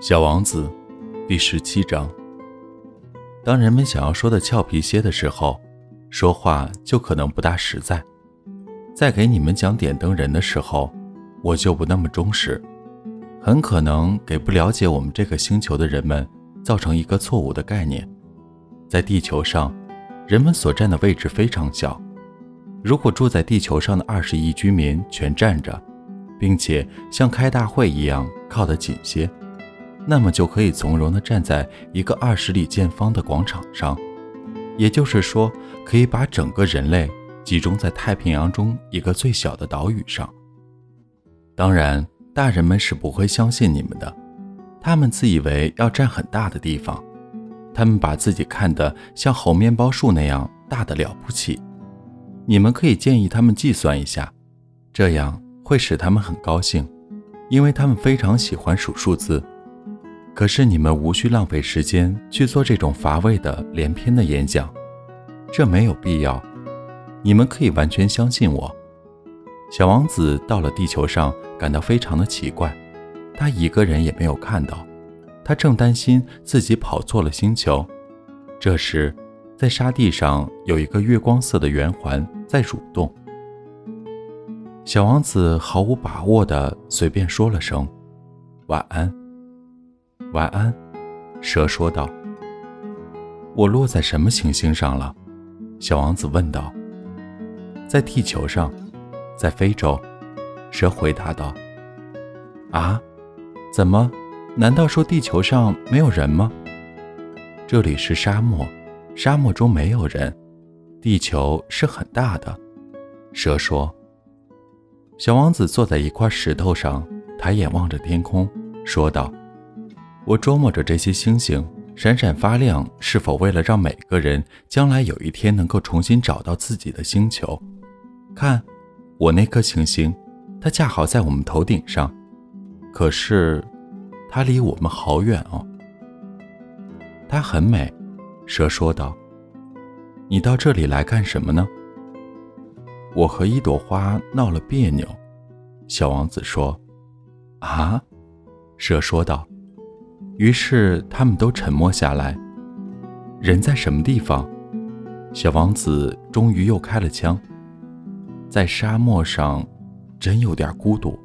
小王子，第十七章。当人们想要说的俏皮些的时候，说话就可能不大实在。在给你们讲点灯人的时候，我就不那么忠实，很可能给不了解我们这个星球的人们造成一个错误的概念。在地球上，人们所占的位置非常小。如果住在地球上的二十亿居民全站着，并且像开大会一样靠得紧些。那么就可以从容地站在一个二十里见方的广场上，也就是说，可以把整个人类集中在太平洋中一个最小的岛屿上。当然，大人们是不会相信你们的，他们自以为要占很大的地方，他们把自己看得像猴面包树那样大的了不起。你们可以建议他们计算一下，这样会使他们很高兴，因为他们非常喜欢数数字。可是你们无需浪费时间去做这种乏味的连篇的演讲，这没有必要。你们可以完全相信我。小王子到了地球上，感到非常的奇怪，他一个人也没有看到，他正担心自己跑错了星球。这时，在沙地上有一个月光色的圆环在蠕动。小王子毫无把握地随便说了声“晚安”。晚安，蛇说道。我落在什么行星上了？小王子问道。在地球上，在非洲。蛇回答道。啊？怎么？难道说地球上没有人吗？这里是沙漠，沙漠中没有人。地球是很大的。蛇说。小王子坐在一块石头上，抬眼望着天空，说道。我琢磨着这些星星闪闪发亮，是否为了让每个人将来有一天能够重新找到自己的星球？看，我那颗行星，它恰好在我们头顶上，可是它离我们好远哦。它很美，蛇说道。你到这里来干什么呢？我和一朵花闹了别扭，小王子说。啊，蛇说道。于是他们都沉默下来。人在什么地方？小王子终于又开了枪。在沙漠上，真有点孤独。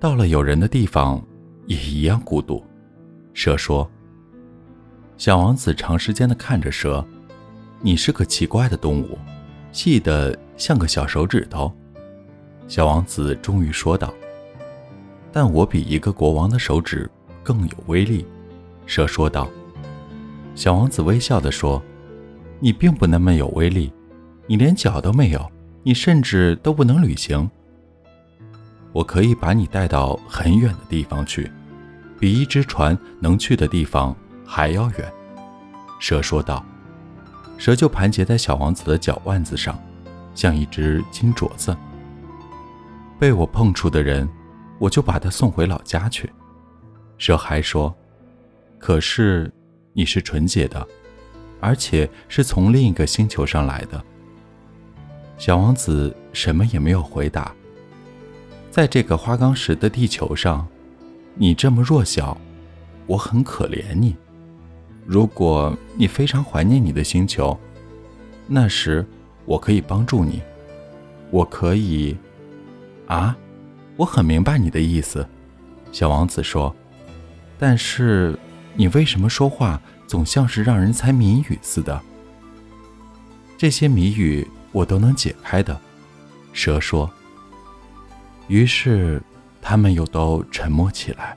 到了有人的地方，也一样孤独。蛇说：“小王子长时间的看着蛇，你是个奇怪的动物，细的像个小手指头。”小王子终于说道：“但我比一个国王的手指更有威力。”蛇说道。小王子微笑的说：“你并不那么有威力，你连脚都没有，你甚至都不能旅行。我可以把你带到很远的地方去。”比一只船能去的地方还要远，蛇说道。蛇就盘结在小王子的脚腕子上，像一只金镯子。被我碰触的人，我就把他送回老家去。蛇还说：“可是你是纯洁的，而且是从另一个星球上来的。”小王子什么也没有回答。在这个花岗石的地球上。你这么弱小，我很可怜你。如果你非常怀念你的星球，那时我可以帮助你。我可以……啊，我很明白你的意思，小王子说。但是你为什么说话总像是让人猜谜语似的？这些谜语我都能解开的，蛇说。于是。他们又都沉默起来。